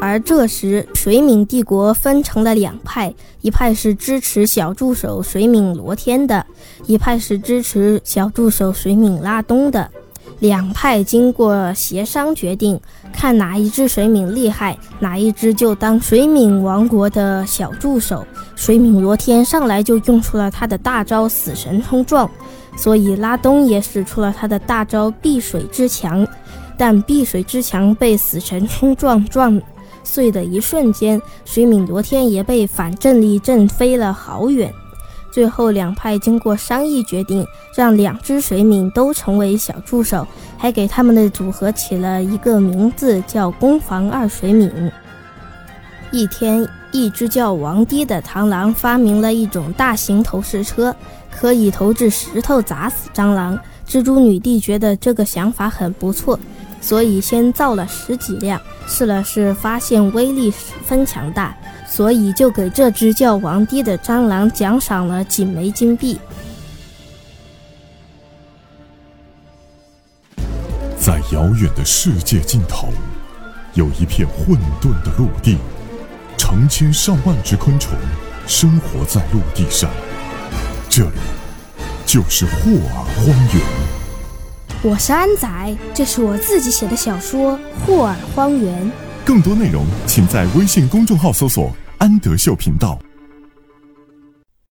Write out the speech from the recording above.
而这时，水敏帝国分成了两派，一派是支持小助手水敏罗天的，一派是支持小助手水敏拉东的。两派经过协商决定，看哪一只水敏厉害，哪一只就当水敏王国的小助手。水敏罗天上来就用出了他的大招死神冲撞，所以拉东也使出了他的大招碧水之墙。但碧水之墙被死神冲撞撞碎的一瞬间，水敏罗天也被反震力震飞了好远。最后两派经过商议，决定让两只水敏都成为小助手，还给他们的组合起了一个名字，叫“攻防二水敏”。一天，一只叫王低的螳螂发明了一种大型投石车，可以投掷石头砸死蟑螂。蜘蛛女帝觉得这个想法很不错。所以先造了十几辆，试了试，发现威力十分强大，所以就给这只叫王低的蟑螂奖赏了几枚金币。在遥远的世界尽头，有一片混沌的陆地，成千上万只昆虫生活在陆地上，这里就是霍尔荒原。我是安仔，这是我自己写的小说《霍尔荒原》。更多内容，请在微信公众号搜索“安德秀频道”。